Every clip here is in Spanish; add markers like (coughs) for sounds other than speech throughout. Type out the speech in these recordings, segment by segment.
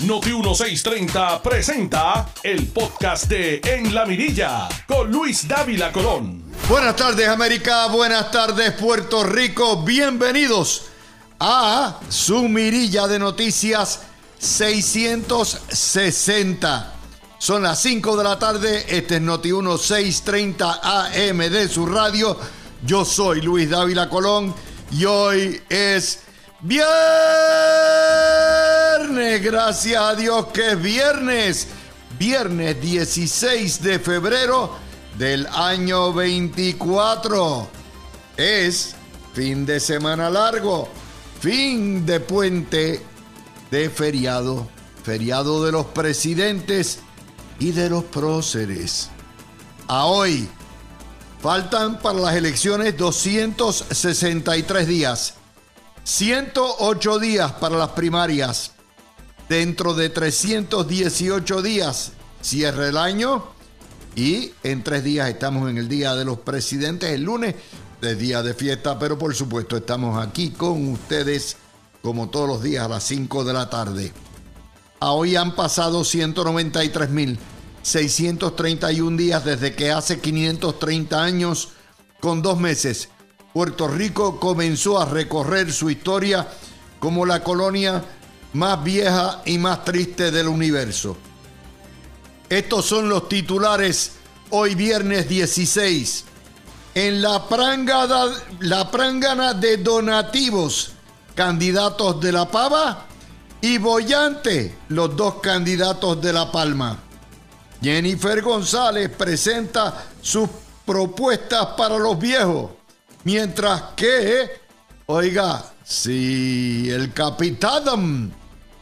Noti 1630 presenta el podcast de En la Mirilla con Luis Dávila Colón. Buenas tardes América, buenas tardes Puerto Rico, bienvenidos a su mirilla de noticias 660. Son las 5 de la tarde, este es Noti 1630 AM de su radio. Yo soy Luis Dávila Colón y hoy es viernes. Gracias a Dios que es viernes. Viernes 16 de febrero del año 24. Es fin de semana largo, fin de puente de feriado, feriado de los presidentes y de los próceres. A hoy faltan para las elecciones 263 días, 108 días para las primarias. Dentro de 318 días cierra el año y en tres días estamos en el Día de los Presidentes. El lunes es día de fiesta, pero por supuesto estamos aquí con ustedes como todos los días a las 5 de la tarde. A hoy han pasado 193.631 días desde que hace 530 años, con dos meses, Puerto Rico comenzó a recorrer su historia como la colonia más vieja y más triste del universo. Estos son los titulares hoy viernes 16. En la prangana, la prangana de donativos, candidatos de la pava y Boyante, los dos candidatos de La Palma. Jennifer González presenta sus propuestas para los viejos, mientras que, oiga, si el capitán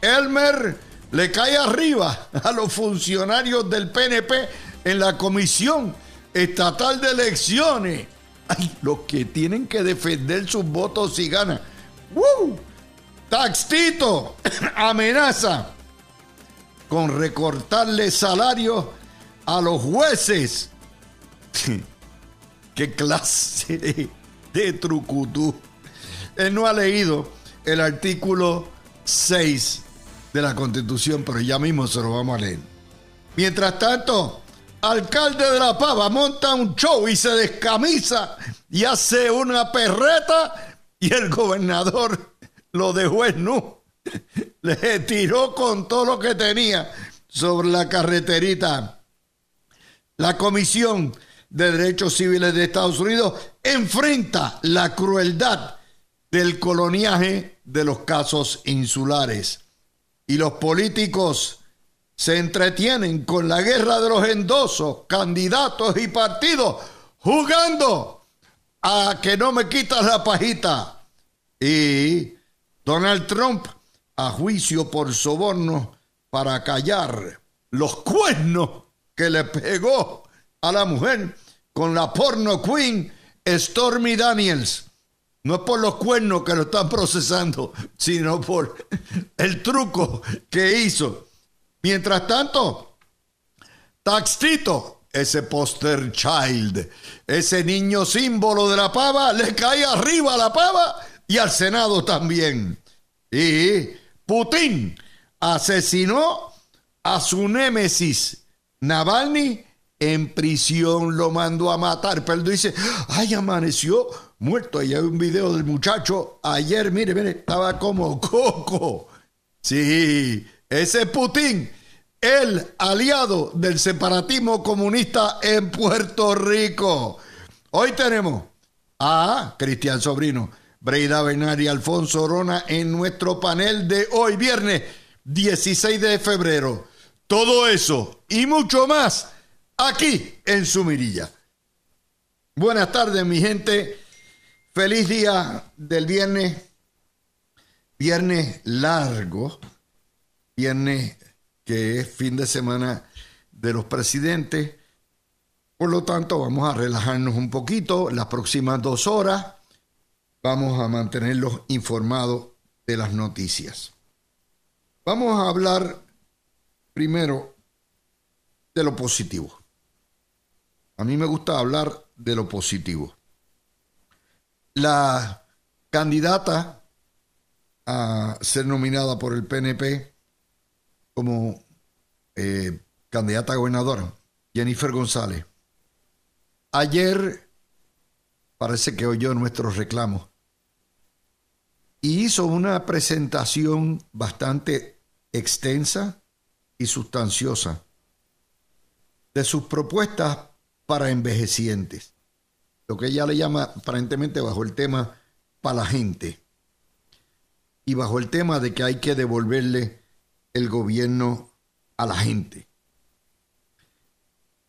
Elmer le cae arriba a los funcionarios del PNP en la Comisión Estatal de Elecciones, los que tienen que defender sus votos si ganan. ¡Woo! Taxito (coughs) amenaza con recortarle salario a los jueces. (laughs) ¿Qué clase de trucutú? Él no ha leído el artículo 6 de la Constitución, pero ya mismo se lo vamos a leer. Mientras tanto, alcalde de La Pava monta un show y se descamisa y hace una perreta y el gobernador lo dejó en nu. Le tiró con todo lo que tenía sobre la carreterita. La Comisión de Derechos Civiles de Estados Unidos enfrenta la crueldad del coloniaje de los casos insulares. Y los políticos se entretienen con la guerra de los endosos, candidatos y partidos, jugando a que no me quitas la pajita. Y Donald Trump a juicio por soborno para callar los cuernos que le pegó a la mujer con la porno queen Stormy Daniels. No es por los cuernos que lo están procesando, sino por el truco que hizo. Mientras tanto, Taxito, ese poster child, ese niño símbolo de la pava, le cae arriba a la pava y al Senado también. Y Putin asesinó a su némesis Navalny en prisión, lo mandó a matar. Pero él dice, ay, amaneció muerto. Ahí hay un video del muchacho. Ayer, mire, mire, estaba como (laughs) coco. Sí, ese Putin, el aliado del separatismo comunista en Puerto Rico. Hoy tenemos a Cristian Sobrino, Breida Bernard y Alfonso Orona en nuestro panel de hoy, viernes 16 de febrero. Todo eso y mucho más aquí en su mirilla. Buenas tardes, mi gente. Feliz día del viernes. Viernes largo. Viernes que es fin de semana de los presidentes. Por lo tanto, vamos a relajarnos un poquito las próximas dos horas. Vamos a mantenerlos informados de las noticias. Vamos a hablar primero de lo positivo. A mí me gusta hablar de lo positivo. La candidata a ser nominada por el PNP, como eh, candidata a gobernadora, Jennifer González, ayer parece que oyó nuestros reclamos y hizo una presentación bastante extensa y sustanciosa de sus propuestas para envejecientes, lo que ella le llama aparentemente bajo el tema para la gente y bajo el tema de que hay que devolverle el gobierno a la gente.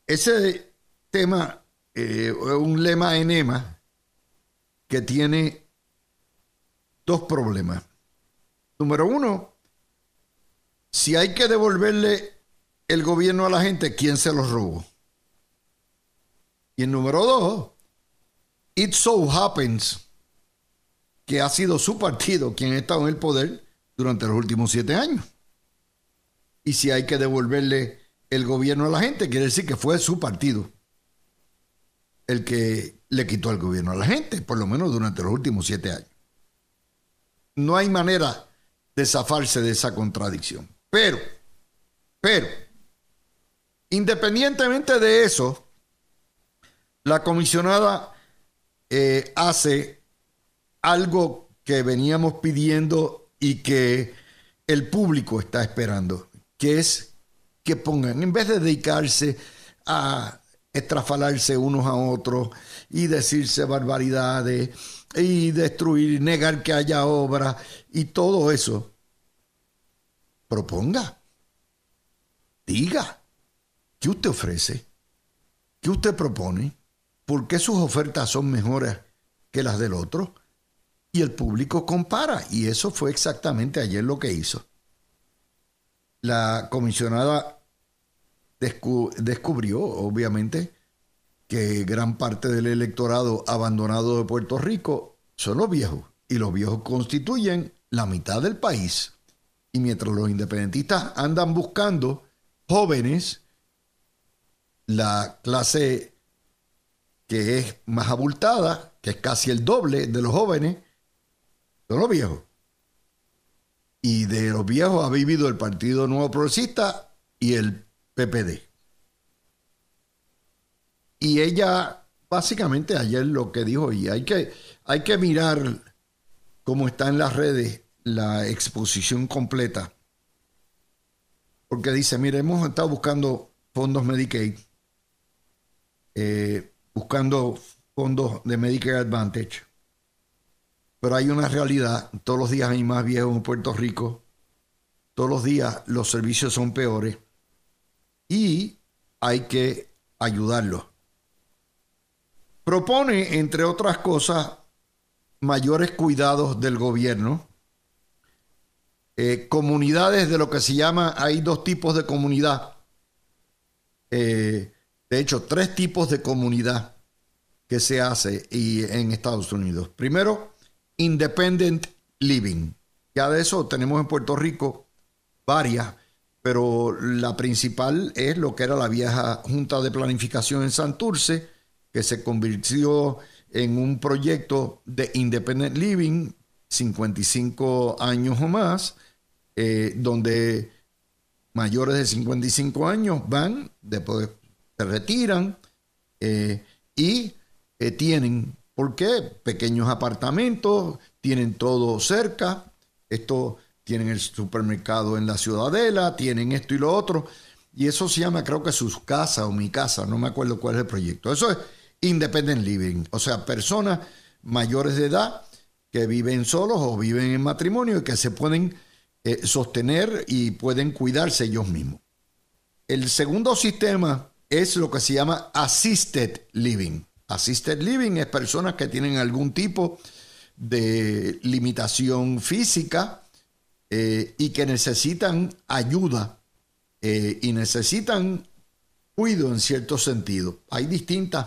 Ese tema eh, es un lema enema que tiene dos problemas. Número uno, si hay que devolverle el gobierno a la gente, ¿quién se los robó? Y el número dos, it so happens que ha sido su partido quien ha estado en el poder durante los últimos siete años. Y si hay que devolverle el gobierno a la gente, quiere decir que fue su partido el que le quitó el gobierno a la gente, por lo menos durante los últimos siete años. No hay manera de zafarse de esa contradicción. Pero, pero, independientemente de eso, la comisionada eh, hace algo que veníamos pidiendo y que el público está esperando, que es que pongan, en vez de dedicarse a estrafalarse unos a otros y decirse barbaridades y destruir, negar que haya obra y todo eso, proponga, diga, ¿qué usted ofrece? ¿Qué usted propone? ¿Por qué sus ofertas son mejores que las del otro? Y el público compara, y eso fue exactamente ayer lo que hizo. La comisionada descubrió, obviamente, que gran parte del electorado abandonado de Puerto Rico son los viejos, y los viejos constituyen la mitad del país. Y mientras los independentistas andan buscando jóvenes, la clase que es más abultada, que es casi el doble de los jóvenes, son los viejos. Y de los viejos ha vivido el Partido Nuevo Progresista y el PPD. Y ella, básicamente ayer lo que dijo, y hay que, hay que mirar cómo está en las redes la exposición completa. Porque dice, mire, hemos estado buscando fondos Medicaid, eh, buscando fondos de Medicare Advantage. Pero hay una realidad, todos los días hay más viejos en Puerto Rico, todos los días los servicios son peores. Y hay que ayudarlos. Propone, entre otras cosas, mayores cuidados del gobierno, eh, comunidades de lo que se llama, hay dos tipos de comunidad, eh, de hecho, tres tipos de comunidad que se hace y, en Estados Unidos. Primero, Independent Living. Ya de eso tenemos en Puerto Rico varias, pero la principal es lo que era la vieja Junta de Planificación en Santurce, que se convirtió en un proyecto de Independent Living, 55 años o más, eh, donde mayores de 55 años van, después se retiran eh, y eh, tienen ¿Por qué? Pequeños apartamentos, tienen todo cerca, esto tienen el supermercado en la ciudadela, tienen esto y lo otro, y eso se llama creo que sus casas o mi casa, no me acuerdo cuál es el proyecto. Eso es independent living, o sea, personas mayores de edad que viven solos o viven en matrimonio y que se pueden eh, sostener y pueden cuidarse ellos mismos. El segundo sistema es lo que se llama assisted living. Assisted living es personas que tienen algún tipo de limitación física eh, y que necesitan ayuda eh, y necesitan cuidado en cierto sentido. Hay distintas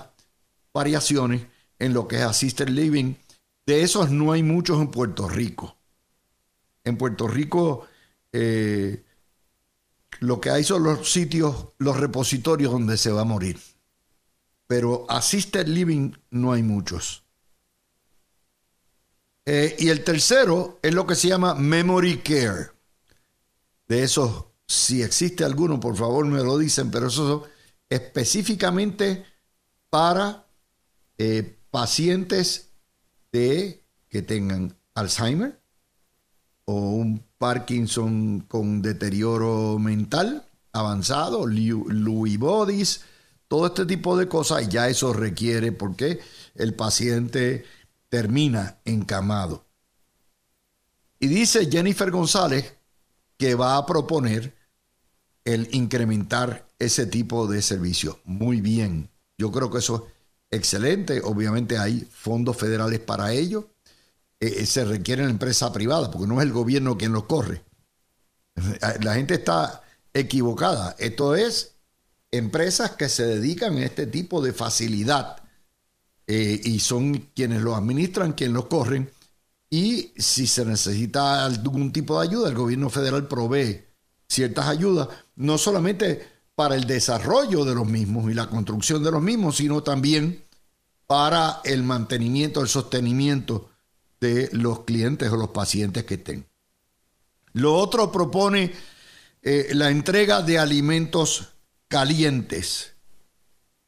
variaciones en lo que es assisted living. De esos no hay muchos en Puerto Rico. En Puerto Rico eh, lo que hay son los sitios, los repositorios donde se va a morir pero assisted living no hay muchos. Eh, y el tercero es lo que se llama memory care. De esos si existe alguno, por favor me lo dicen, pero eso es específicamente para eh, pacientes de, que tengan Alzheimer o un Parkinson con deterioro mental avanzado, Lewy bodies, todo este tipo de cosas, ya eso requiere porque el paciente termina encamado. Y dice Jennifer González que va a proponer el incrementar ese tipo de servicio. Muy bien, yo creo que eso es excelente. Obviamente hay fondos federales para ello. Eh, eh, se requiere la empresa privada, porque no es el gobierno quien los corre. La gente está equivocada. Esto es empresas que se dedican a este tipo de facilidad eh, y son quienes lo administran, quienes lo corren. Y si se necesita algún tipo de ayuda, el gobierno federal provee ciertas ayudas, no solamente para el desarrollo de los mismos y la construcción de los mismos, sino también para el mantenimiento, el sostenimiento de los clientes o los pacientes que estén. Lo otro propone eh, la entrega de alimentos calientes.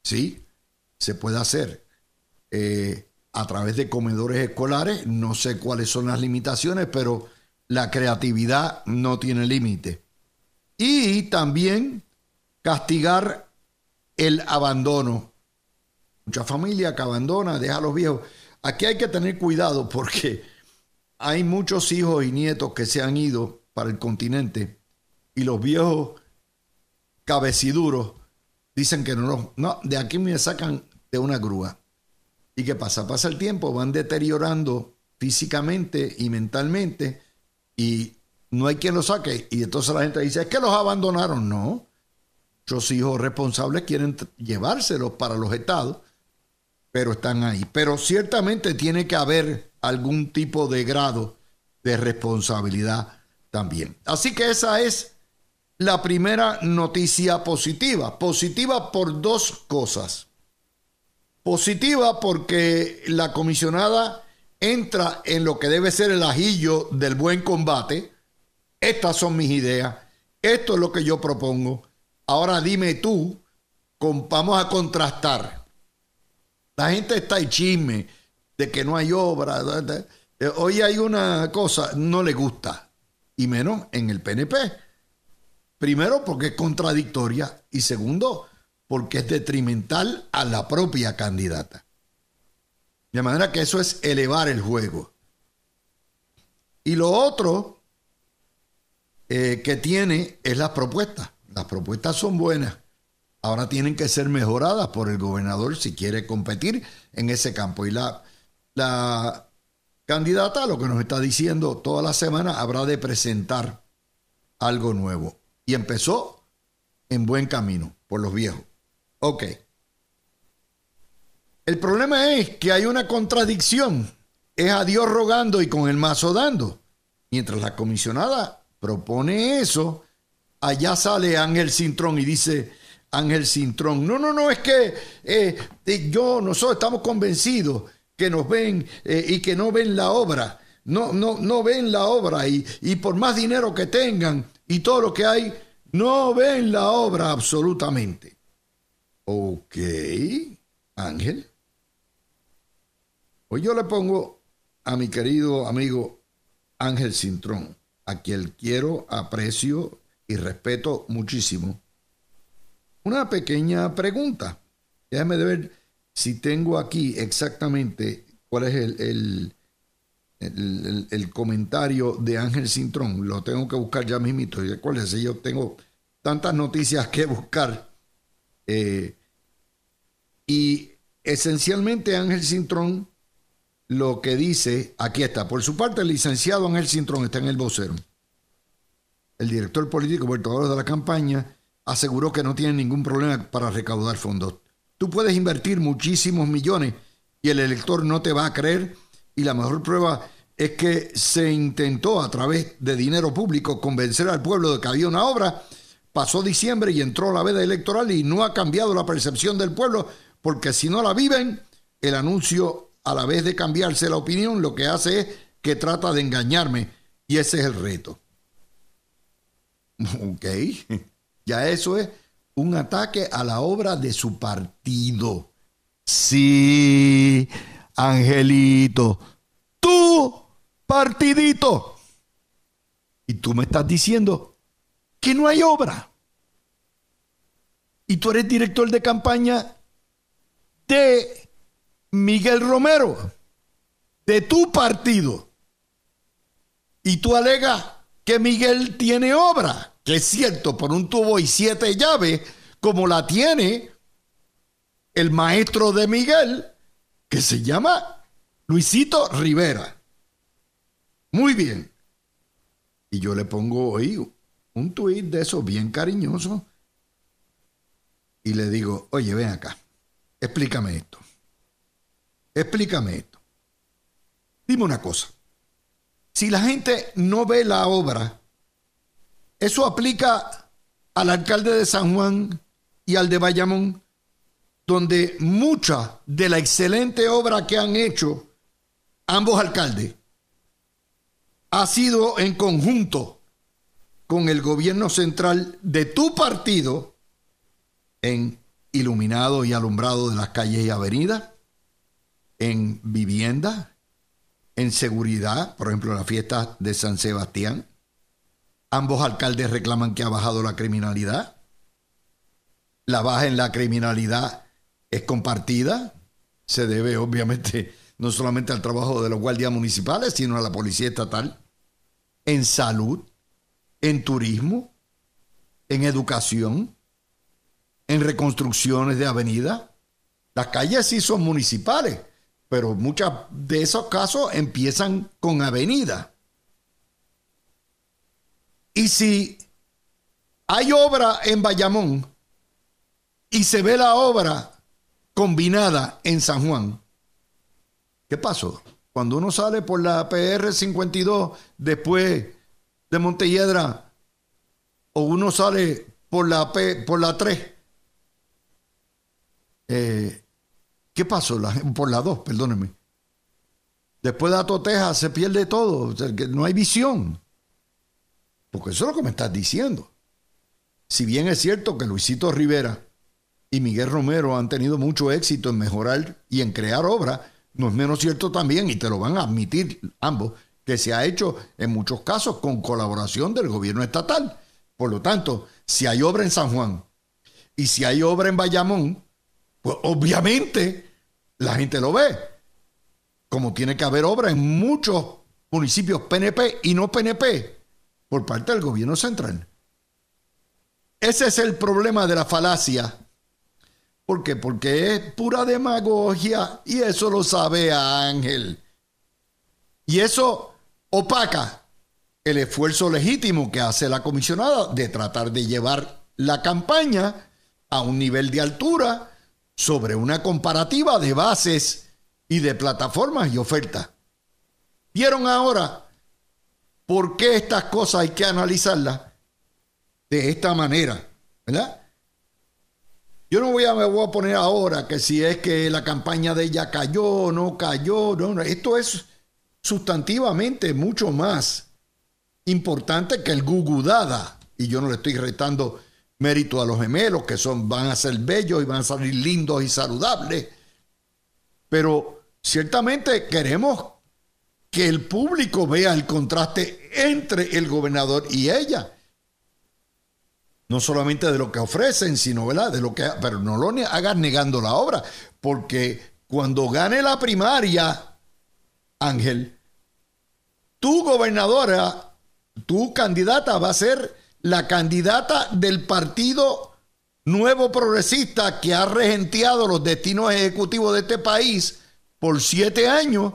¿Sí? Se puede hacer eh, a través de comedores escolares. No sé cuáles son las limitaciones, pero la creatividad no tiene límite. Y también castigar el abandono. Mucha familia que abandona, deja a los viejos. Aquí hay que tener cuidado porque hay muchos hijos y nietos que se han ido para el continente y los viejos cabeciduros dicen que no, no, de aquí me sacan de una grúa. ¿Y qué pasa? Pasa el tiempo, van deteriorando físicamente y mentalmente y no hay quien lo saque. Y entonces la gente dice, es que los abandonaron. No. Muchos hijos responsables quieren llevárselos para los estados, pero están ahí. Pero ciertamente tiene que haber algún tipo de grado de responsabilidad también. Así que esa es la primera noticia positiva. Positiva por dos cosas. Positiva porque la comisionada entra en lo que debe ser el ajillo del buen combate estas son mis ideas. Esto es lo que yo propongo. Ahora dime tú, vamos a contrastar. La gente está en chisme de que no hay obra. Hoy hay una cosa, no le gusta, y menos en el PNP. Primero, porque es contradictoria, y segundo, porque es detrimental a la propia candidata. De manera que eso es elevar el juego. Y lo otro eh, que tiene es las propuestas. Las propuestas son buenas. Ahora tienen que ser mejoradas por el gobernador si quiere competir en ese campo. Y la, la candidata, lo que nos está diciendo toda la semana, habrá de presentar algo nuevo. Y empezó en buen camino por los viejos. Ok. El problema es que hay una contradicción. Es a Dios rogando y con el mazo dando. Mientras la comisionada propone eso, allá sale Ángel Cintrón y dice, Ángel Cintrón, no, no, no, es que eh, yo, nosotros estamos convencidos que nos ven eh, y que no ven la obra, no, no, no ven la obra y, y por más dinero que tengan y todo lo que hay, no ven la obra absolutamente. Ok, Ángel. Hoy yo le pongo a mi querido amigo Ángel Cintrón a quien quiero, aprecio y respeto muchísimo, una pequeña pregunta. Déjame ver si tengo aquí exactamente cuál es el, el, comentario de Ángel Cintrón. Lo tengo que buscar ya mismito. Y si yo tengo tantas noticias que buscar. Eh, y esencialmente Ángel Cintrón lo que dice, aquí está, por su parte el licenciado Ángel Cintrón está en el vocero. El director político portador de la campaña aseguró que no tiene ningún problema para recaudar fondos. Tú puedes invertir muchísimos millones y el elector no te va a creer y la mejor prueba es que se intentó a través de dinero público convencer al pueblo de que había una obra. Pasó diciembre y entró la veda electoral y no ha cambiado la percepción del pueblo porque si no la viven, el anuncio a la vez de cambiarse la opinión, lo que hace es que trata de engañarme y ese es el reto. (laughs) Ok, ya eso es un ataque a la obra de su partido. Sí, Angelito, tu partidito. Y tú me estás diciendo que no hay obra. Y tú eres director de campaña de Miguel Romero, de tu partido. Y tú alegas que Miguel tiene obra, es cierto, por un tubo y siete llaves, como la tiene el maestro de Miguel, que se llama Luisito Rivera. Muy bien. Y yo le pongo hoy un tuit de eso bien cariñoso y le digo, oye, ven acá, explícame esto. Explícame esto. Dime una cosa. Si la gente no ve la obra, eso aplica al alcalde de San Juan y al de Bayamón, donde mucha de la excelente obra que han hecho ambos alcaldes ha sido en conjunto con el gobierno central de tu partido en iluminado y alumbrado de las calles y avenidas, en vivienda, en seguridad, por ejemplo, la fiesta de San Sebastián. Ambos alcaldes reclaman que ha bajado la criminalidad. La baja en la criminalidad es compartida. Se debe, obviamente, no solamente al trabajo de los guardias municipales, sino a la policía estatal. En salud, en turismo, en educación, en reconstrucciones de avenida. Las calles sí son municipales, pero muchos de esos casos empiezan con avenida. Y si hay obra en Bayamón y se ve la obra combinada en San Juan, ¿qué pasó? Cuando uno sale por la PR 52 después de Montelledra o uno sale por la P, por la 3 eh, ¿Qué pasó? por la 2, perdónenme. Después de Atoteja se pierde todo, no hay visión. Porque eso es lo que me estás diciendo. Si bien es cierto que Luisito Rivera y Miguel Romero han tenido mucho éxito en mejorar y en crear obras, no es menos cierto también, y te lo van a admitir ambos, que se ha hecho en muchos casos con colaboración del gobierno estatal. Por lo tanto, si hay obra en San Juan y si hay obra en Bayamón, pues obviamente la gente lo ve. Como tiene que haber obra en muchos municipios PNP y no PNP por parte del gobierno central. Ese es el problema de la falacia. ¿Por qué? Porque es pura demagogia y eso lo sabe Ángel. Y eso opaca el esfuerzo legítimo que hace la comisionada de tratar de llevar la campaña a un nivel de altura sobre una comparativa de bases y de plataformas y ofertas. ¿Vieron ahora por qué estas cosas hay que analizarlas de esta manera? ¿Verdad? Yo no voy a, me voy a poner ahora que si es que la campaña de ella cayó o no cayó. No, esto es sustantivamente mucho más importante que el gugudada. Y yo no le estoy retando mérito a los gemelos, que son, van a ser bellos y van a salir lindos y saludables. Pero ciertamente queremos que el público vea el contraste entre el gobernador y ella. No solamente de lo que ofrecen, sino de lo que pero no lo hagas negando la obra, porque cuando gane la primaria, Ángel, tu gobernadora, tu candidata va a ser la candidata del Partido Nuevo Progresista que ha regenteado los destinos ejecutivos de este país por siete años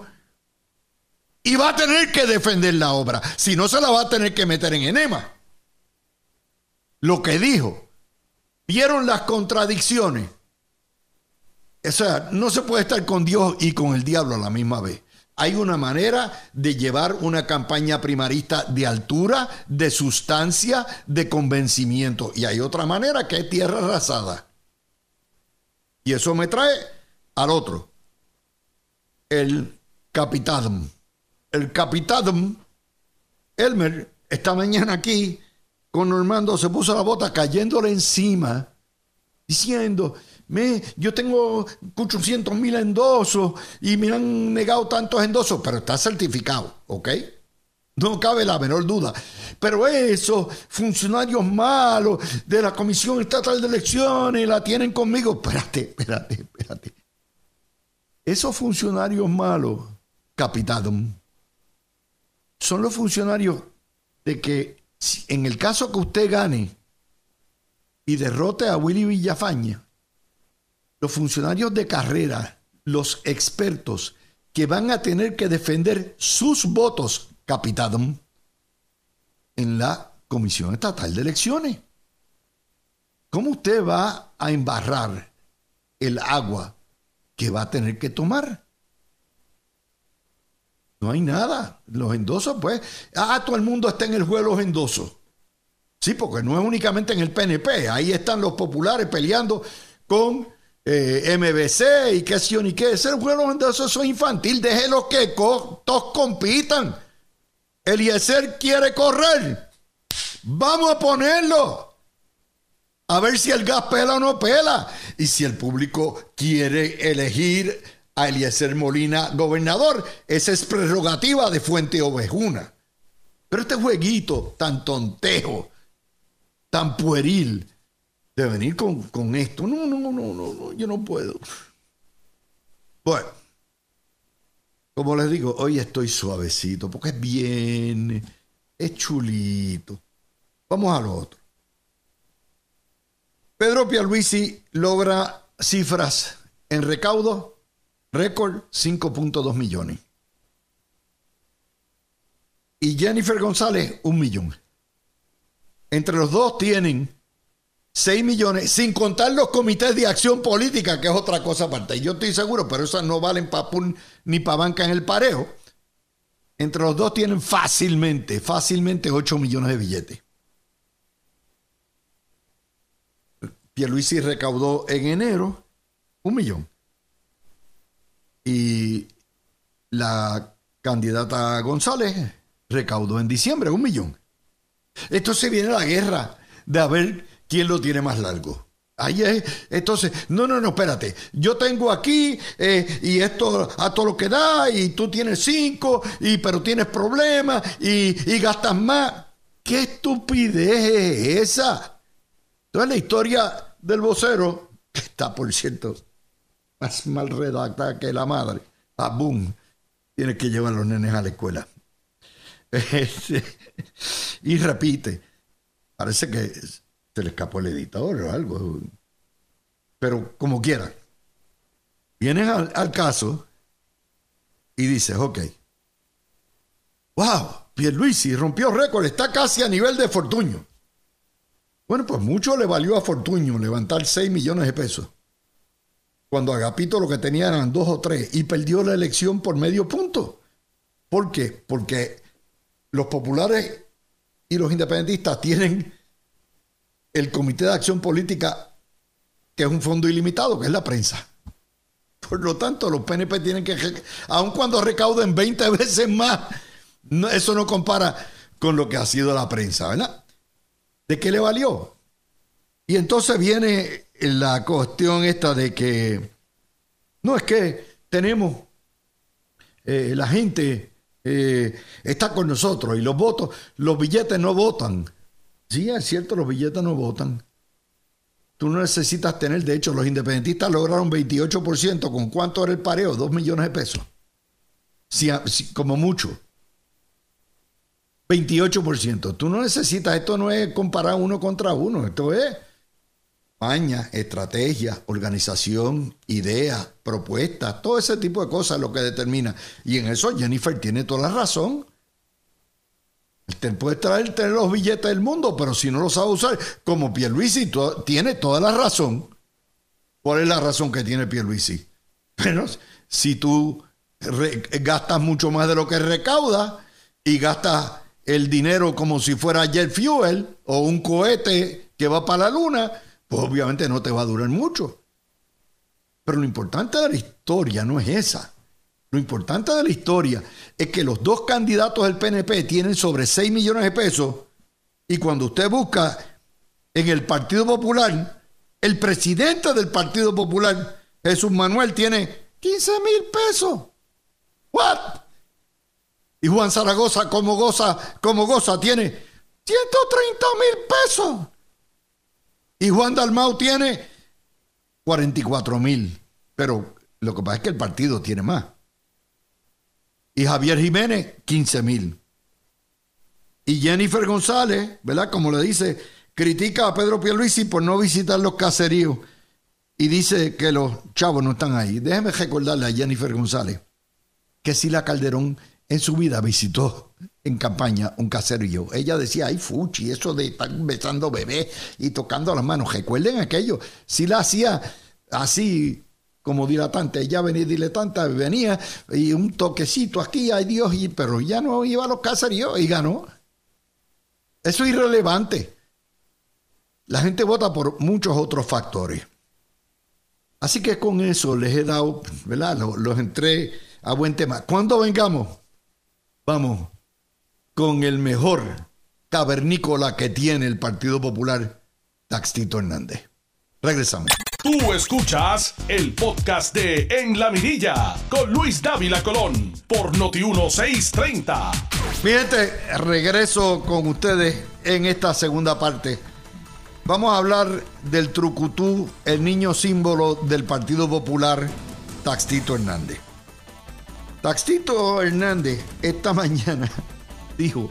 y va a tener que defender la obra. Si no, se la va a tener que meter en enema. Lo que dijo. ¿Vieron las contradicciones? O sea, no se puede estar con Dios y con el diablo a la misma vez. Hay una manera de llevar una campaña primarista de altura, de sustancia, de convencimiento. Y hay otra manera que es tierra arrasada. Y eso me trae al otro. El capitán. El capitán Elmer esta mañana aquí con Normando se puso la bota cayéndole encima, diciendo, me, yo tengo 800 mil endosos y me han negado tantos endosos, pero está certificado, ¿ok? No cabe la menor duda. Pero esos funcionarios malos de la Comisión Estatal de Elecciones la tienen conmigo. Espérate, espérate, espérate. Esos funcionarios malos, capitán, son los funcionarios de que en el caso que usted gane y derrote a Willy Villafaña, los funcionarios de carrera, los expertos que van a tener que defender sus votos capitán en la Comisión Estatal de Elecciones. ¿Cómo usted va a embarrar el agua que va a tener que tomar? No hay nada. Los endosos, pues, ah, todo el mundo está en el juego los endosos. Sí, porque no es únicamente en el PNP. Ahí están los populares peleando con eh, MBC y qué yo ni qué. Ese juego de los endosos es infantil. Déjenlos que todos compitan. Eliezer quiere correr. Vamos a ponerlo. A ver si el gas pela o no pela. Y si el público quiere elegir a Eliezer Molina gobernador, esa es prerrogativa de Fuente Ovejuna. Pero este jueguito tan tontejo, tan pueril, de venir con, con esto, no, no, no, no, no, yo no puedo. Bueno. Como les digo, hoy estoy suavecito porque es bien, es chulito. Vamos a lo otro. Pedro Pialuisi logra cifras en recaudo, récord 5.2 millones. Y Jennifer González, un millón. Entre los dos tienen 6 millones, sin contar los comités de acción política, que es otra cosa aparte. Yo estoy seguro, pero esas no valen para ni para banca en el parejo. Entre los dos tienen fácilmente, fácilmente 8 millones de billetes. Pierluisi recaudó en enero un millón. Y la candidata González recaudó en diciembre un millón. Esto se viene a la guerra de haber quién lo tiene más largo. Ahí es, entonces, no, no, no, espérate. Yo tengo aquí eh, y esto a todo lo que da y tú tienes cinco, y, pero tienes problemas y, y gastas más. ¿Qué estupidez es esa? Entonces la historia del vocero, está por cierto más mal redactada que la madre, a boom, tiene que llevar a los nenes a la escuela. (laughs) Este, y repite, parece que se le escapó el editor o algo. Pero como quiera. Vienes al, caso y dices, ok. ¡Wow! Pierluisi rompió récord, está casi a nivel de Fortuño. Bueno, pues mucho le valió a Fortuño levantar 6 millones de pesos. Cuando Agapito lo que tenía eran 2 o 3 y perdió la elección por medio punto. ¿Por qué? Porque los populares y los independentistas tienen el Comité de Acción Política, que es un fondo ilimitado, que es la prensa. Por lo tanto, los PNP tienen que, aun cuando recauden 20 veces más, eso no compara con lo que ha sido la prensa, ¿verdad? ¿De qué le valió? Y entonces viene la cuestión esta de que, no es que tenemos, eh, la gente eh, está con nosotros y los votos, los billetes no votan. Sí, es cierto, los billetes no votan. Tú no necesitas tener, de hecho, los independentistas lograron 28%. ¿Con cuánto era el pareo? Dos millones de pesos. Si, como mucho. 28%. Tú no necesitas, esto no es comparar uno contra uno, esto es estrategia, organización, idea, propuesta, todo ese tipo de cosas lo que determina. Y en eso Jennifer tiene toda la razón. Te puede traer tener los billetes del mundo, pero si no lo sabe usar, como Pierluisi tiene toda la razón. ¿Cuál es la razón que tiene Pierluisi? (laughs) Pero si tú gastas mucho más de lo que recauda y gastas el dinero como si fuera jet fuel o un cohete que va para la luna, obviamente no te va a durar mucho. Pero lo importante de la historia no es esa. Lo importante de la historia es que los dos candidatos del PNP tienen sobre 6 millones de pesos Y cuando usted busca en el Partido Popular, el presidente del Partido Popular, Jesús Manuel, tiene 15 mil pesos. ¿What? Y Juan Zaragoza, como goza, como goza, tiene 130 mil pesos. Y Juan Dalmau tiene 44 mil. Pero lo que pasa es que el partido tiene más. Y Javier Jiménez, 15 mil. Y Jennifer González, ¿verdad? Como le dice, critica a Pedro Pierluisi por no visitar los caseríos y dice que los chavos no están ahí. Déjeme recordarle a Jennifer González que Sila Calderón en su vida visitó en campaña un caserío. Ella decía, ay, fuchi, eso de estar besando bebés y tocando las manos. Recuerden aquello. Sila hacía así como dilatante. Ella venía diletante, venía y un toquecito aquí, ay Dios, y, pero ya no iba a los caseríos y ganó. Eso es irrelevante. La gente vota por muchos otros factores. Así que con eso les he dado, ¿verdad? Los, entré a buen tema. Cuando vengamos, vamos con el mejor cavernícola que tiene el Partido Popular, Taxito Hernández. Regresamos. Tú escuchas el podcast de En la Mirilla con Luis Dávila Colón por Noti 1630. Fíjate, regreso con ustedes en esta segunda parte Vamos a hablar del trucutú, el niño símbolo del Partido Popular, Taxito Hernández. Taxito Hernández esta mañana (laughs) dijo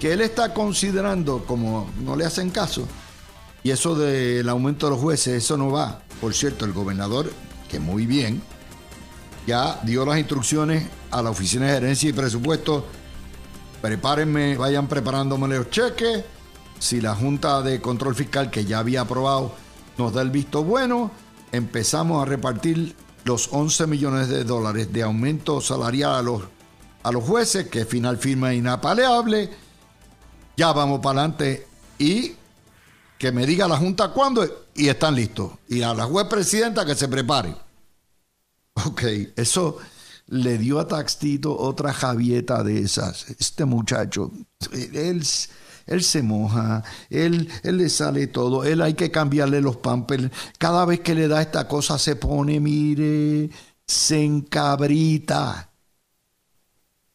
que él está considerando, como no le hacen caso, y eso del aumento de los jueces, eso no va. Por cierto, el gobernador, que muy bien, ya dio las instrucciones a la Oficina de Gerencia y Presupuesto. Prepárenme, vayan preparándome los cheques si la Junta de Control Fiscal, que ya había aprobado, nos da el visto bueno, empezamos a repartir los 11 millones de dólares de aumento salarial a los, a los jueces, que final firma inapaleable. Ya vamos para adelante y que me diga la Junta cuándo y están listos. Y a la juez presidenta que se prepare. Ok, eso le dio a Taxito otra javieta de esas. Este muchacho, él él se moja, él, él le sale todo, él hay que cambiarle los pampers. Cada vez que le da esta cosa se pone, mire, se encabrita.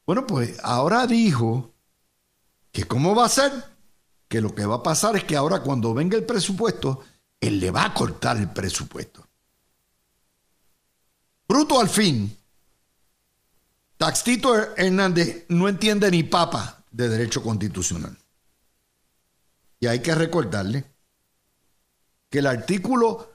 Bueno, pues ahora dijo que cómo va a ser, que lo que va a pasar es que ahora cuando venga el presupuesto, él le va a cortar el presupuesto. Bruto al fin, Taxito Hernández no entiende ni papa de derecho constitucional. Hay que recordarle que el artículo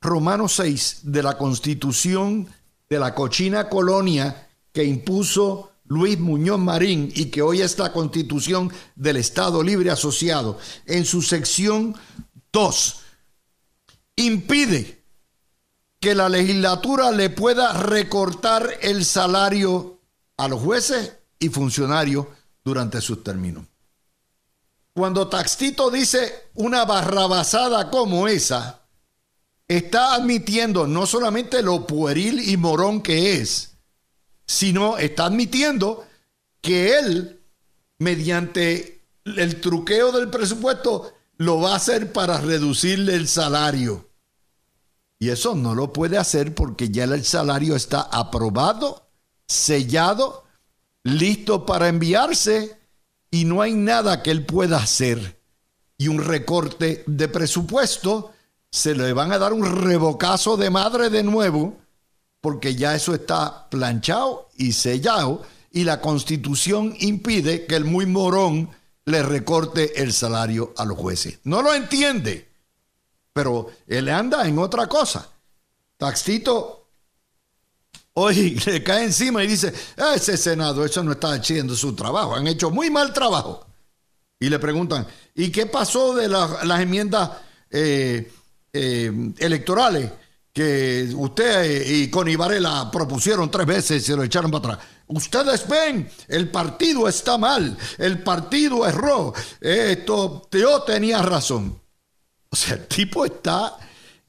romano 6 de la constitución de la cochina colonia que impuso Luis Muñoz Marín y que hoy es la constitución del Estado Libre Asociado, en su sección 2, impide que la legislatura le pueda recortar el salario a los jueces y funcionarios durante sus términos. Cuando Taxito dice una barrabasada como esa, está admitiendo no solamente lo pueril y morón que es, sino está admitiendo que él, mediante el truqueo del presupuesto, lo va a hacer para reducirle el salario. Y eso no lo puede hacer porque ya el salario está aprobado, sellado, listo para enviarse y no hay nada que él pueda hacer y un recorte de presupuesto, se le van a dar un revocazo de madre de nuevo, porque ya eso está planchado y sellado, y la constitución impide que el muy morón le recorte el salario a los jueces. No lo entiende, pero él anda en otra cosa. Taxito hoy (laughs) le cae encima y dice, ese Senado, eso no está haciendo su trabajo, han hecho muy mal trabajo. Y le preguntan, ¿y qué pasó de las enmiendas eh, eh, electorales que usted y Connie Varela propusieron tres veces y se lo echaron para atrás? Ustedes ven, el partido está mal, el partido erró, esto, yo tenía razón. O sea, el tipo está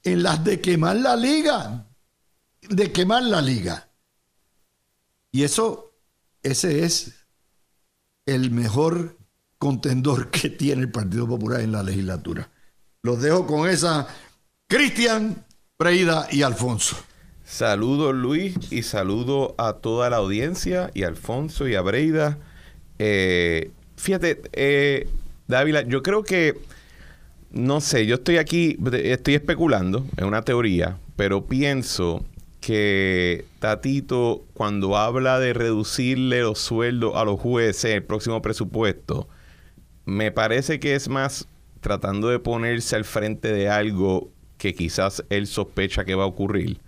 en las de quemar la liga de quemar la liga. Y eso, ese es el mejor contendor (laughs) que tiene el Partido Popular en la legislatura. Los dejo con esa. Cristian, Breida y Alfonso. Saludos Luis y saludo a toda la audiencia y a Alfonso y a Breida. Eh, fíjate, eh, Dávila, yo creo que, no sé, yo estoy aquí, estoy especulando, es una teoría, pero pienso que Tatito, cuando habla de reducirle los sueldos a los jueces el próximo presupuesto, me parece que es más tratando de ponerse al frente de algo que quizás él sospecha que va a ocurrir.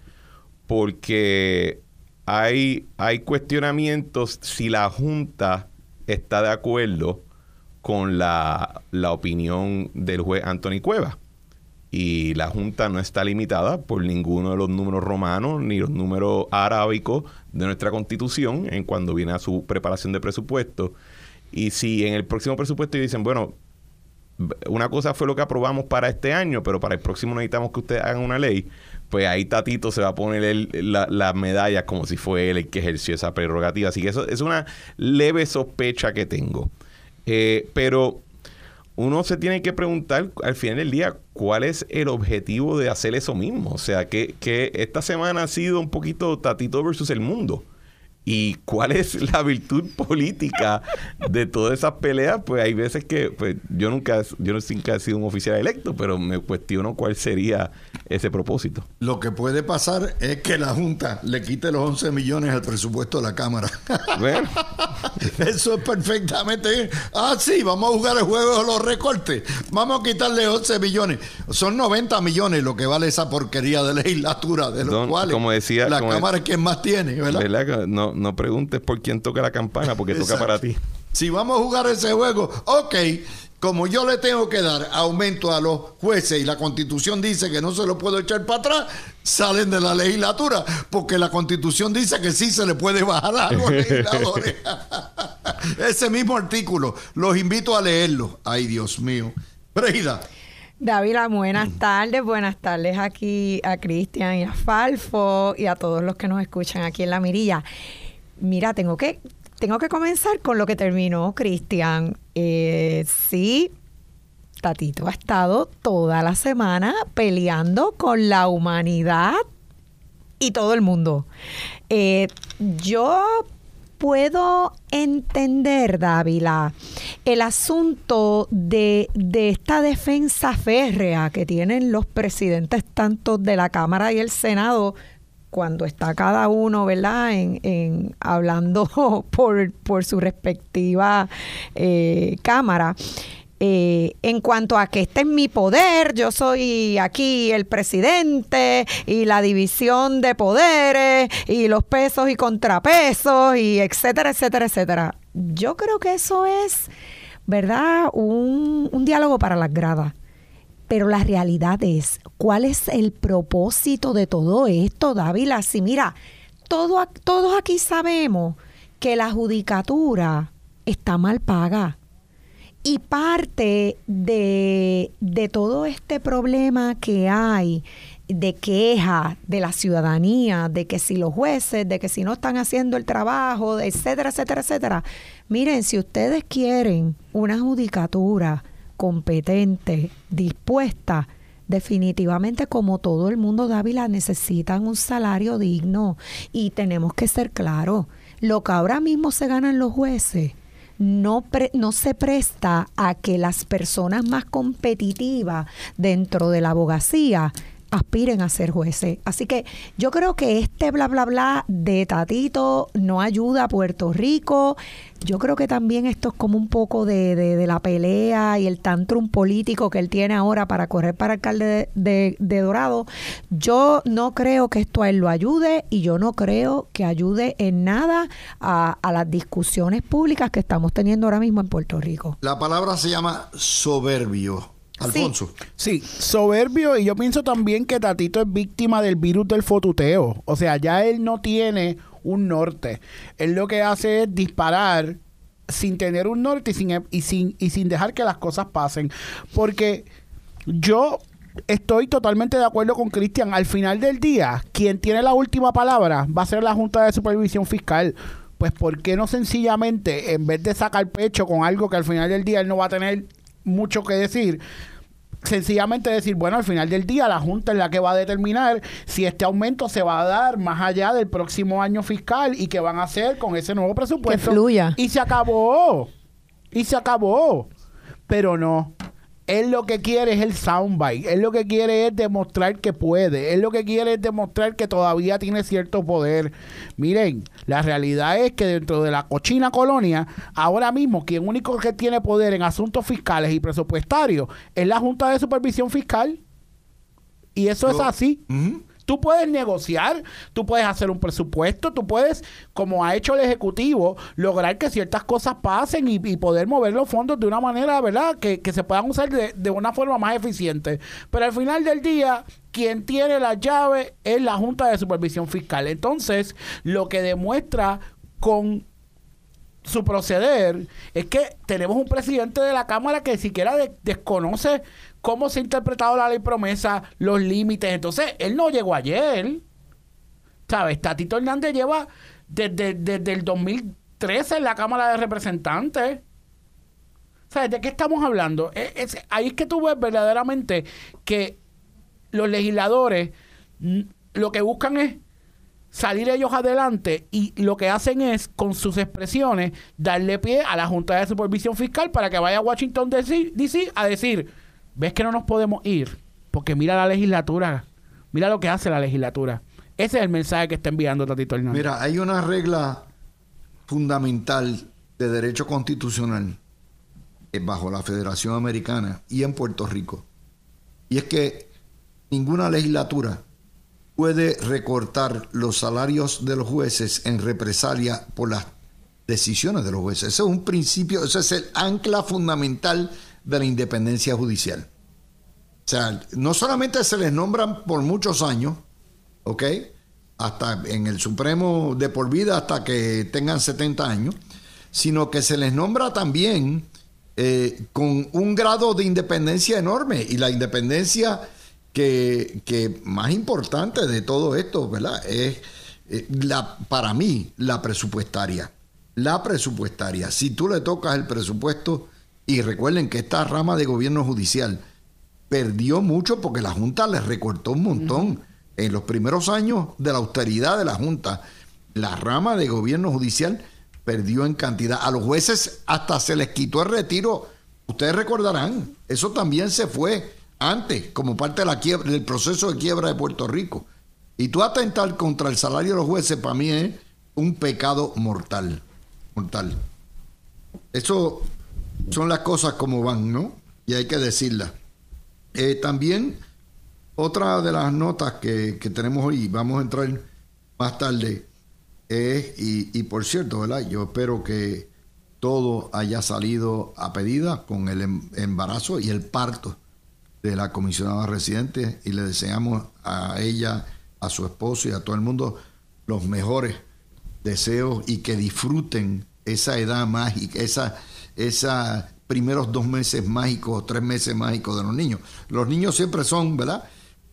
Porque hay, hay cuestionamientos si la Junta está de acuerdo con la, la opinión del juez Anthony Cueva y la Junta no está limitada por ninguno de los números romanos ni los números arábicos de nuestra Constitución en cuando viene a su preparación de presupuesto. Y si en el próximo presupuesto dicen, bueno, una cosa fue lo que aprobamos para este año, pero para el próximo necesitamos que ustedes hagan una ley, pues ahí Tatito se va a poner la, la, medalla como si fue él el que ejerció esa prerrogativa. Así que eso es una leve sospecha que tengo. Eh, pero uno se tiene que preguntar al final del día cuál es el objetivo de hacer eso mismo. O sea, que, que esta semana ha sido un poquito Tatito versus el mundo y cuál es la virtud política de todas esas peleas, pues hay veces que pues yo nunca yo nunca he sido un oficial electo, pero me cuestiono cuál sería ese propósito. Lo que puede pasar es que la Junta le quite los 11 millones al presupuesto de la Cámara. Bueno. (laughs) Eso es perfectamente Ah, sí, vamos a jugar el juego de los recortes. Vamos a quitarle 11 millones. Son 90 millones lo que vale esa porquería de legislatura, de los cuales como decía, la Cámara es quien más tiene, ¿verdad? No, no, preguntes por quién toca la campana, porque toca para ti. Si vamos a jugar ese juego, ok, como yo le tengo que dar aumento a los jueces y la constitución dice que no se lo puedo echar para atrás, salen de la legislatura, porque la constitución dice que sí se le puede bajar a los (laughs) legisladores. (laughs) Ese mismo artículo, los invito a leerlo. Ay, Dios mío. Breida. Dávila, buenas tardes, buenas tardes aquí a Cristian y a Falfo y a todos los que nos escuchan aquí en La Mirilla. Mira, tengo que, tengo que comenzar con lo que terminó Cristian. Eh, sí, Tatito ha estado toda la semana peleando con la humanidad y todo el mundo. Eh, yo puedo entender, Dávila, el asunto de, esta defensa férrea que tienen los presidentes tanto de la Cámara y el Senado cuando está cada uno, ¿verdad?, en, hablando (laughs) por, por, su respectiva eh, Cámara. Eh, en cuanto a que este es mi poder, yo soy aquí el presidente y la división de poderes y los pesos y contrapesos y etcétera, etcétera, etcétera. Yo creo que eso es, ¿verdad? Un, un diálogo para las gradas. Pero la realidad es, ¿cuál es el propósito de todo esto, Dávila? Si mira, todo, todos aquí sabemos que la judicatura está mal paga y parte de, todo este problema que hay de queja de la ciudadanía, de que si los jueces, de que si no están haciendo el trabajo, etcétera, etcétera, etcétera. Miren, si ustedes quieren una judicatura competente, dispuesta, definitivamente como todo el mundo Dávila necesitan un salario digno. Y tenemos que ser claros, lo que ahora mismo se ganan los jueces no, no se presta a que las personas más competitivas dentro de la abogacía aspiren a ser jueces. Así que yo creo que este bla, bla, bla de Tatito no ayuda a Puerto Rico. Yo creo que también esto es como un poco de, de, la pelea y el tantrum político que él tiene ahora para correr para alcalde de, Dorado. Yo no creo que esto a él lo ayude y yo no creo que ayude en nada a las discusiones públicas que estamos teniendo ahora mismo en Puerto Rico. La palabra se llama soberbio. Alfonso. Sí. soberbio y yo pienso también que Tatito es víctima del virus del fotuteo. O sea, ya él no tiene un norte. Él lo que hace es disparar sin tener un norte y sin, y sin, y sin dejar que las cosas pasen. Porque yo estoy totalmente de acuerdo con Cristian. Al final del día, quien tiene la última palabra va a ser la Junta de Supervisión Fiscal pues ¿por qué no sencillamente, en vez de sacar pecho con algo que al final del día él no va a tener mucho que decir, sencillamente decir, bueno, al final del día la Junta es la que va a determinar si este aumento se va a dar más allá del próximo año fiscal y qué van a hacer con ese nuevo presupuesto. Que fluya. Y se acabó. Y se acabó. Pero no. Él lo que quiere es el soundbite. Él lo que quiere es demostrar que puede. Él lo que quiere es demostrar que todavía tiene cierto poder. Miren, la realidad es que dentro de la cochina colonia, ahora mismo quien único que tiene poder en asuntos fiscales y presupuestarios es la Junta de Supervisión Fiscal. Y eso es así. Tú puedes negociar, tú puedes hacer un presupuesto, tú puedes, como ha hecho el Ejecutivo, lograr que ciertas cosas pasen y, poder mover los fondos de una manera, ¿verdad?, que, que se puedan usar de, de una forma más eficiente. Pero al final del día, quien tiene la llave es la Junta de Supervisión Fiscal. Entonces, lo que demuestra con su proceder es que tenemos un presidente de la Cámara que siquiera de- desconoce cómo se ha interpretado la ley promesa, los límites. Entonces, él no llegó ayer. ¿Sabes? Tatito Hernández lleva desde, desde el 2013 en la Cámara de Representantes. ¿Sabes? ¿De qué estamos hablando? Es- es- ahí es que tú ves verdaderamente que los legisladores lo que buscan es salir ellos adelante y lo que hacen es, con sus expresiones, darle pie a la Junta de Supervisión Fiscal para que vaya a Washington DC, DC a decir, ves que no nos podemos ir, porque mira la legislatura, mira lo que hace la legislatura. Ese es el mensaje que está enviando Tatito Hernández. Mira, hay una regla fundamental de derecho constitucional eh, bajo la Federación Americana y en Puerto Rico. Y es que ninguna legislatura puede recortar los salarios de los jueces en represalia por las decisiones de los jueces. Ese es un principio, ese es el ancla fundamental de la independencia judicial. O sea, no solamente se les nombran por muchos años, ¿ok? Hasta en el Supremo de por vida hasta que tengan 70 años, sino que se les nombra también eh, con un grado de independencia enorme y la independencia que, que más importante de todo esto, ¿verdad? Es eh, la, para mí la presupuestaria. La presupuestaria. Si tú le tocas el presupuesto, y recuerden que esta rama de gobierno judicial perdió mucho porque la Junta les recortó un montón. En los primeros años de la austeridad de la Junta, la rama de gobierno judicial perdió en cantidad. A los jueces hasta se les quitó el retiro. Ustedes recordarán, eso también se fue antes, como parte de la quiebra, del proceso de quiebra de Puerto Rico. Y tú atentar contra el salario de los jueces, para mí es un pecado mortal. Mortal. Eso son las cosas como van, ¿no? Y hay que decirlas. Eh, también, otra de las notas que, que tenemos hoy, vamos a entrar más tarde, es, y, y por cierto, ¿verdad? Yo espero que todo haya salido a pedida con el em- embarazo y el parto de la comisionada residente y le deseamos a ella, a su esposo y a todo el mundo los mejores deseos y que disfruten esa edad mágica, esa, esa primeros dos meses mágicos, tres meses mágicos de los niños. Los niños siempre son, ¿verdad?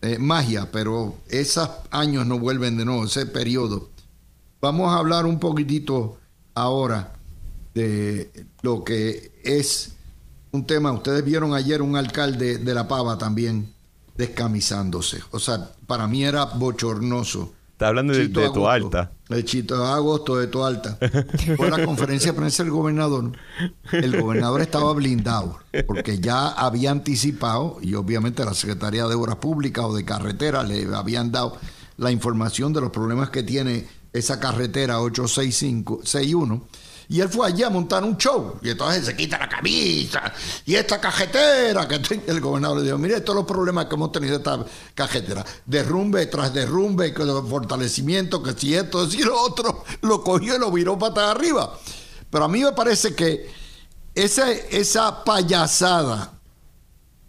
Eh, magia, pero esos años no vuelven de nuevo, ese periodo. Vamos a hablar un poquitito ahora de lo que es un tema. Ustedes vieron ayer un alcalde de La Pava también descamisándose. O sea, para mí era bochornoso. Está hablando de, Chito de tu alta. El Chito de Agosto de tu alta. Fue la conferencia de prensa del gobernador. El gobernador estaba blindado porque ya había anticipado y obviamente la Secretaría de Obras Públicas o de Carretera le habían dado la información de los problemas que tiene esa carretera 86561 y él fue allí a montar un show. Y entonces se quita la camisa y esta cajetera que el gobernador le dijo mire todos los problemas que hemos tenido esta cajetera. Derrumbe tras derrumbe fortalecimiento que si esto si lo otro lo cogió y lo viró patas arriba. Pero a mí me parece que esa, esa payasada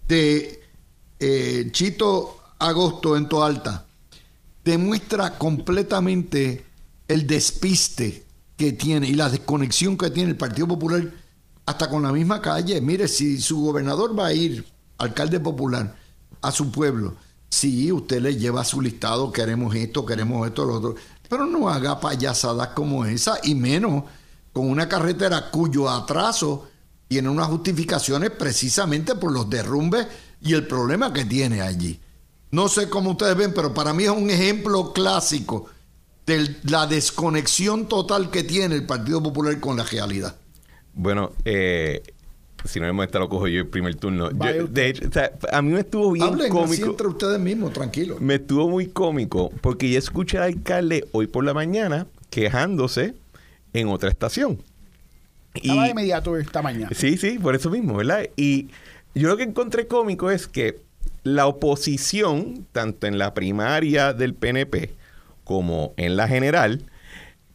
de eh, Chito Agosto en Toalta demuestra completamente el despiste que tiene y la desconexión que tiene el Partido Popular hasta con la misma calle. Mire, si su gobernador va a ir, alcalde popular, a su pueblo, si usted le lleva su listado, queremos esto, queremos esto, lo otro, Pero no haga payasadas como esa, y menos con una carretera cuyo atraso tiene unas justificaciones precisamente por los derrumbes y el problema que tiene allí. No sé cómo ustedes ven, pero para mí es un ejemplo clásico de la desconexión total que tiene el Partido Popular con la realidad. Bueno, eh, si no me molesta lo cojo yo el primer turno. Yo- de hecho, o sea, a mí me estuvo bien Hablen así cómico. entre ustedes mismos, tranquilo. Me estuvo muy cómico porque yo escuché al alcalde hoy por la mañana quejándose en otra estación. Estaba de inmediato esta mañana. Sí, sí, por eso mismo, ¿verdad? Y yo lo que encontré cómico es que la oposición, tanto en la primaria del PNP como en la general,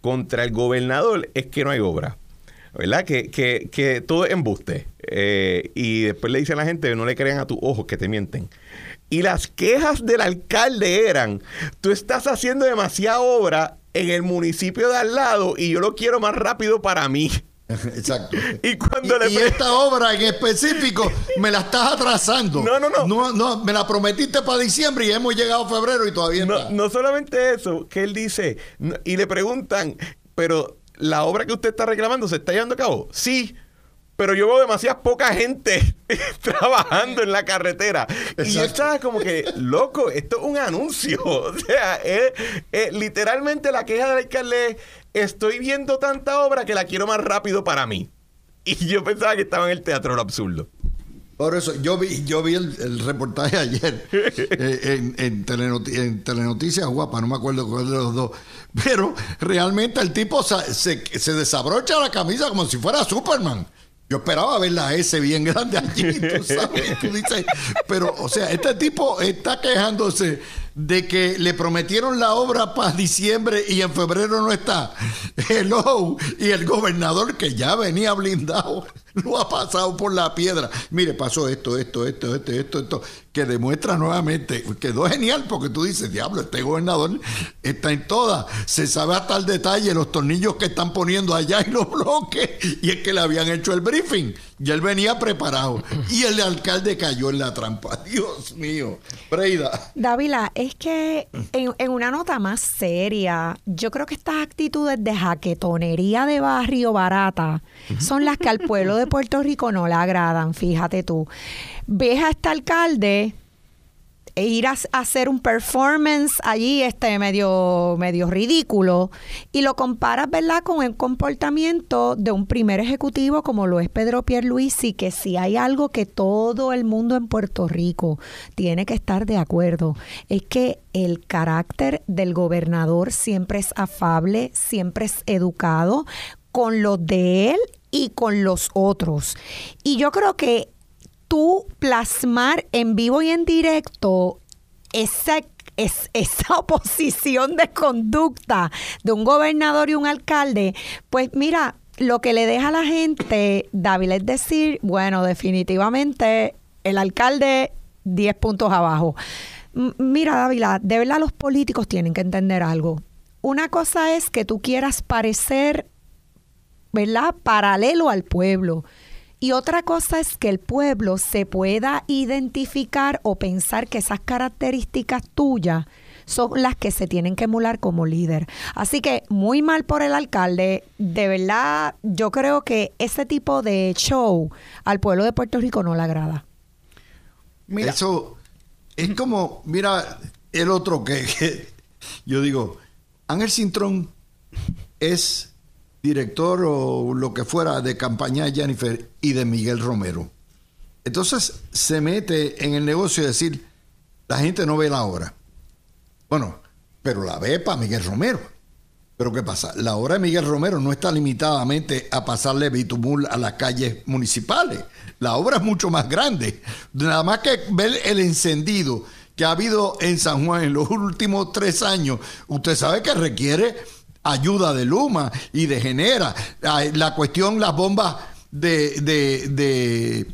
contra el gobernador es que no hay obra. ¿Verdad? Que, que, que todo es embuste. Eh, y después le dicen a la gente, no le crean a tus ojos que te mienten. Y las quejas del alcalde eran, tú estás haciendo demasiada obra en el municipio de al lado y yo lo quiero más rápido para mí. (laughs) Exacto. Y cuando le y pre- esta obra en específico me la estás atrasando. No, no, no. No, no, me la prometiste para diciembre y hemos llegado a febrero y todavía No, está. no solamente eso, que él dice, y le preguntan, pero la obra que usted está reclamando se está llevando a cabo. Sí, pero yo veo demasiada poca gente (laughs) trabajando en la carretera. Y yo estaba como que, loco, esto es un anuncio. (laughs) O sea, es- es literalmente la queja del alcalde estoy viendo tanta obra que la quiero más rápido para mí. (laughs) Y yo pensaba que estaba en el teatro lo absurdo. Por eso, yo vi, yo vi el, reportaje (laughs) ayer eh, en, en, Telenoti- en Telenoticias Guapa, no me acuerdo cuál de los dos. Pero realmente el tipo se desabrocha la camisa como si fuera Superman. Yo esperaba ver la S bien grande allí, tú sabes. Tú dices, pero, o sea, este tipo está quejándose de que le prometieron la obra para diciembre y en febrero no está. Hello. Y el gobernador que ya venía blindado lo ha pasado por la piedra. Mire, pasó esto, esto, esto, esto, esto, esto, que demuestra nuevamente, quedó genial porque tú dices, diablo, este gobernador está en todas, se sabe hasta el detalle los tornillos que están poniendo allá y los bloques, y es que le habían hecho el briefing, y él venía preparado, y el alcalde cayó en la trampa. (laughs) Dios mío, Breida. Dávila, es que en, en una nota más seria, yo creo que estas actitudes de jaquetonería de barrio barata son las que al pueblo de Puerto Rico no le agradan, fíjate tú. Ves a este alcalde e ir a, hacer un performance allí este medio medio ridículo y lo comparas, ¿verdad?, con el comportamiento de un primer ejecutivo como lo es Pedro Pierluisi, que si hay algo que todo el mundo en Puerto Rico tiene que estar de acuerdo, es que el carácter del gobernador siempre es afable, siempre es educado con los de él y con los otros. Y yo creo que plasmar en vivo y en directo esa, es, esa (laughs) oposición de conducta de un gobernador y un alcalde, pues mira, lo que le deja a la gente, David, es decir, bueno, definitivamente el alcalde 10 puntos abajo. Mira, Dávila, de verdad los políticos tienen que entender algo. Una cosa es que tú quieras parecer ¿verdad? Paralelo al pueblo. Y otra cosa es que el pueblo se pueda identificar o pensar que esas características tuyas son las que se tienen que emular como líder. Así que muy mal por el alcalde. De verdad, yo creo que ese tipo de show al pueblo de Puerto Rico no le agrada. Mira, Eso es como, mira, el otro que, que yo digo, Ángel Cintrón es director o lo que fuera de campaña de Jennifer y de Miguel Romero. Entonces se mete en el negocio de decir, la gente no ve la obra. Bueno, pero la ve para Miguel Romero. Pero ¿qué pasa? La obra de Miguel Romero no está limitadamente a pasarle bitumul a las calles municipales. La obra es mucho más grande. Nada más que ver el encendido que ha habido en San Juan en los últimos tres años, usted sabe que requiere ayuda de Luma y de Genera. La cuestión, las bombas de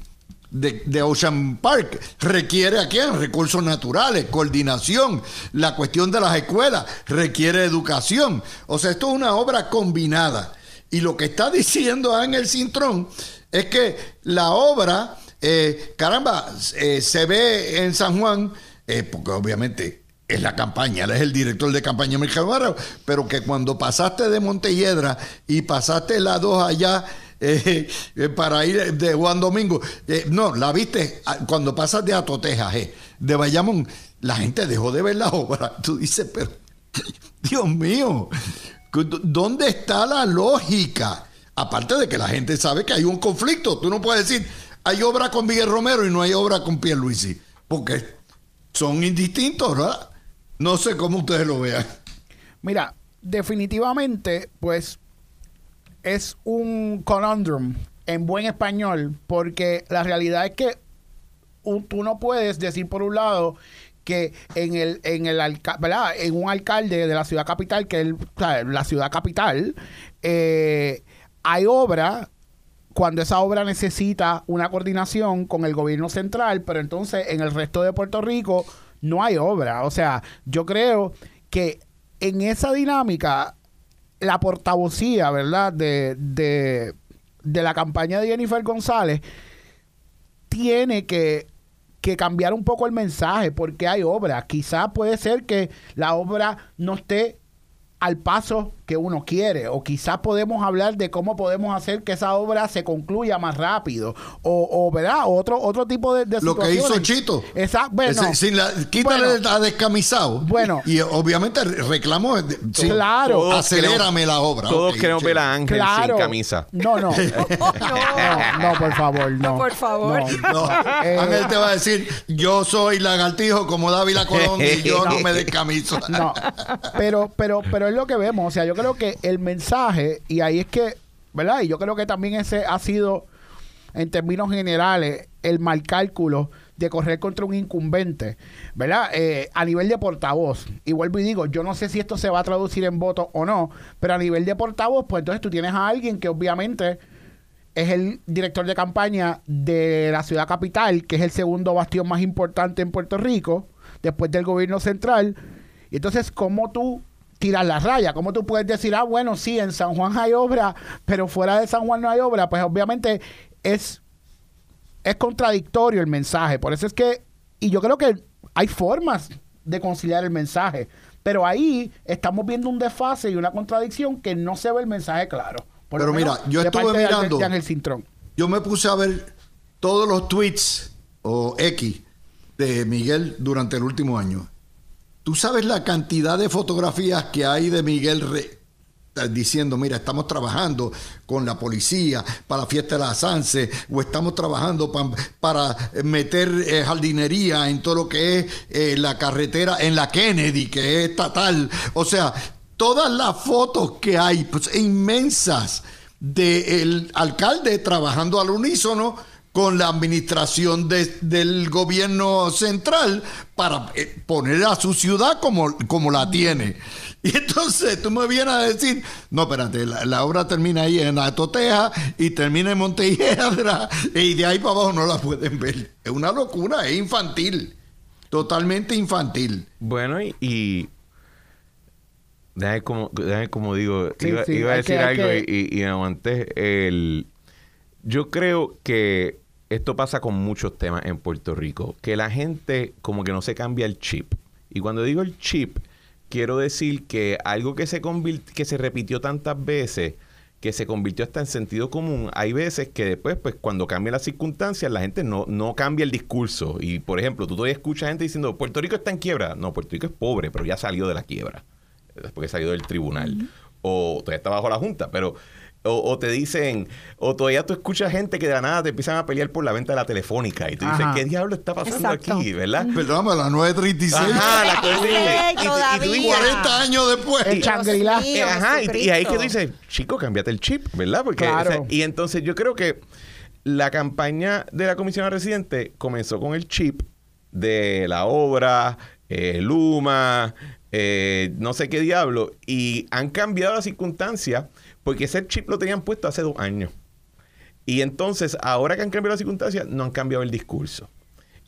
de, de Ocean Park requiere aquí recursos naturales, coordinación, la cuestión de las escuelas requiere educación. O sea, esto es una obra combinada. Y lo que está (laughs) diciendo Ángel Cintrón es que la obra, eh, caramba, eh, se ve en San Juan, eh, porque obviamente en la campaña, él es el director de campaña Miguel pero que cuando pasaste de Montelledra y pasaste la 2 allá eh, eh, para ir de Juan Domingo, eh, no, la viste ah, cuando pasas de Atoteja, de Bayamón, la gente dejó de ver la obra. (laughs) Tú dices, pero, (laughs) Dios mío, ¿dónde está la lógica? Aparte de que la gente sabe que hay un conflicto, tú no puedes decir, hay obra con Miguel Romero y no hay obra con Pierluisi, porque son indistintos, ¿verdad? No sé cómo ustedes lo vean. Mira, definitivamente, pues es un conundrum en buen español, porque la realidad es que tú no puedes decir por un lado que en el en el en un alcalde de la ciudad capital que es la ciudad capital eh, hay obra cuando esa obra necesita una coordinación con el gobierno central, pero entonces en el resto de Puerto Rico no hay obra. O sea, yo creo que en esa dinámica, la portavocía, ¿verdad? De, de, de la campaña de Jennifer González tiene que, que cambiar un poco el mensaje porque hay obra. Quizá puede ser que la obra no esté al paso que uno quiere o quizás podemos hablar de cómo podemos hacer que esa obra se concluya más rápido o, o ¿verdad? Otro otro tipo de, Lo que hizo Chito. Exacto. Bueno, sin la, quítale a descamisado. Bueno. Y obviamente reclamo claro. acelérame la obra. Todos queremos ver a Ángel sin camisa. No, no. (laughs) no. No, por favor, no. por favor. No, eh, Ángel te va a decir, yo soy lagartijo como David Colón y yo (laughs) no, me descamiso. No. Pero, pero, pero es lo que vemos. O sea, yo creo que el mensaje, y ahí es que, ¿verdad? Y yo creo que también ese ha sido, en términos generales, el mal cálculo de correr contra un incumbente, ¿verdad? Eh, a nivel de portavoz. Y vuelvo y digo, yo no sé si esto se va a traducir en votos o no, pero a nivel de portavoz, pues entonces tú tienes a alguien que obviamente es el director de campaña de la ciudad capital, que es el segundo bastión más importante en Puerto Rico, después del gobierno central. Y entonces, ¿cómo tú tirar la raya. ¿Cómo tú puedes decir, ah, bueno, sí, en San Juan hay obra, pero fuera de San Juan no hay obra? Pues obviamente es, es contradictorio el mensaje. Por eso es que, y yo creo que hay formas de conciliar el mensaje, pero ahí estamos viendo un desfase y una contradicción que no se ve el mensaje claro. pero mira, yo estuve mirando, Cintrón. yo me puse a ver todos los tweets o X de Miguel durante el último año Tú sabes la cantidad de fotografías que hay de Miguel diciendo, mira, estamos trabajando con la policía para la fiesta de la Sanse, o estamos trabajando para meter eh, jardinería en todo lo que es eh, la carretera, en la Kennedy, que es estatal. O sea, todas las fotos que hay, pues inmensas, del alcalde trabajando al unísono con la administración del gobierno central para eh, poner a su ciudad como, como la tiene. (laughs) Y entonces tú me vienes a decir, no, espérate, la, obra termina ahí en Atoteja y termina en Montelledra (laughs) y de ahí para abajo no la pueden ver. Es una locura, es infantil, totalmente infantil. Bueno, y... y... Déjame como, como digo, iba, a decir algo y, y, aguanté. El, yo creo que esto pasa con muchos temas en Puerto Rico, que la gente como que no se cambia el chip. Y cuando digo el chip, quiero decir que algo que se, que se repitió tantas veces, que se convirtió hasta en sentido común, hay veces que después, pues cuando cambian las circunstancias, la gente no, no cambia el discurso. Y por ejemplo, tú todavía escuchas gente diciendo, Puerto Rico está en quiebra. No, Puerto Rico es pobre, pero ya salió de la quiebra. Después que salió del tribunal. O todavía está bajo la Junta, pero o, te dicen, o todavía tú escuchas gente que de la nada te empiezan a pelear por la venta de la telefónica y tú dices, ¿qué diablo está pasando aquí? ¿Verdad? Perdón, a las 9.36. Ajá, la (laughs) y, y, 40 años después. El changrila. Ajá, y, ahí que tú dices, chico, cámbiate el chip, ¿verdad? Porque, claro. y entonces yo creo que la campaña de la comisión residente comenzó con el chip de la obra, eh, Luma, eh, no sé qué diablo, y han cambiado las circunstancias porque ese chip lo tenían puesto hace dos años. Y entonces, ahora que han cambiado las circunstancias, no han cambiado el discurso.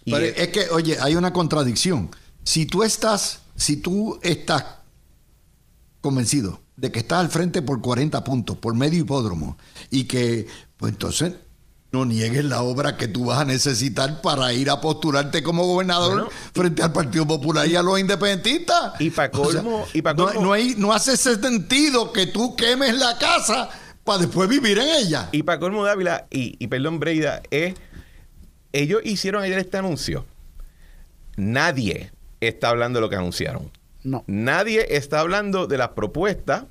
Pero es que, oye, hay una contradicción. Si tú estás, si tú estás convencido de que estás al frente por 40 puntos, por medio hipódromo, y que, pues entonces, no niegues la obra que tú vas a necesitar para ir a postularte como gobernador Bueno, frente al Partido Popular y a los independentistas. Y pa' colmo- y pa' no- colmo- no, hay, no hace sentido que tú quemes la casa para después vivir en ella. Y para colmo Dávila y, y perdón Breida, es, ellos hicieron ayer este anuncio. Nadie está hablando de lo que anunciaron. No. Nadie está hablando de las propuestas,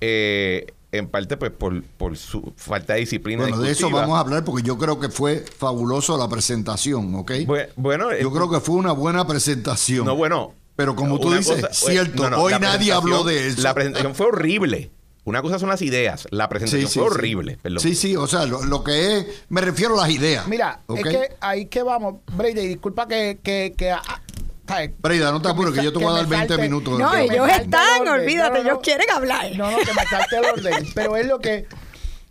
eh, en parte pues por, por su falta de disciplina. Bueno, de eso vamos a hablar porque yo creo que fue fabuloso la presentación, ¿ok? Bue- Bueno, eh, Yo creo que fue una buena presentación. no, bueno. Pero como tú dices, cosa- cierto, no, no, hoy nadie habló de eso. La presentación fue horrible. Una cosa son las ideas, la presentación fue horrible. perdón. Sí, sí, o sea, lo, lo que es, me refiero a las ideas. Mira, es que ahí que vamos, Brady, disculpa que... que, que Breida, no te apures, que yo te voy a dar 20 salte- minutos. No, ellos el están, orden. olvídate, No, no, ellos quieren hablar. No, no, que me salte el orden. (laughs) Pero es lo que,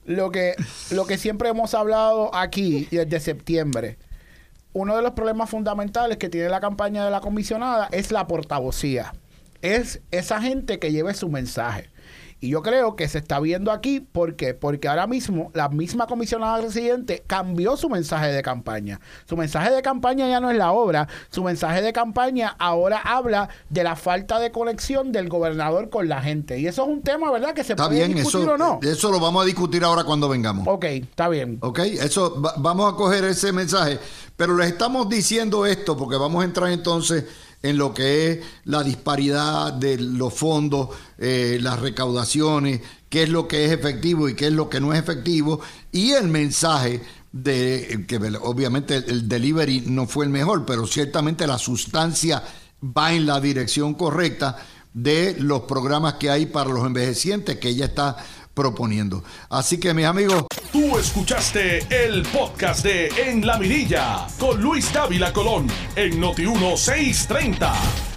lo que, lo que siempre hemos hablado aquí desde septiembre. Uno de los problemas fundamentales que tiene la campaña de la comisionada es la portavocía. Es esa gente que lleve su mensaje. Y yo creo que se está viendo aquí, ¿por qué? Porque ahora mismo la misma comisionada residente cambió su mensaje de campaña. Su mensaje de campaña ya no es la obra, su mensaje de campaña ahora habla de la falta de conexión del gobernador con la gente. Y eso es un tema, ¿verdad? Que se Está puede bien, discutir eso, o no. eso lo vamos a discutir ahora cuando vengamos. Ok, está bien. ¿Ok? Eso, va- vamos a coger ese mensaje. Pero les estamos diciendo esto porque vamos a entrar entonces en lo que es la disparidad de los fondos, eh, las recaudaciones, qué es lo que es efectivo y qué es lo que no es efectivo, y el mensaje de que obviamente el, el delivery no fue el mejor, pero ciertamente la sustancia va en la dirección correcta de los programas que hay para los envejecientes que ella está proponiendo. Así que mis amigos, Tú escuchaste el podcast de En la Mirilla con Luis Dávila Colón en Noti 1630.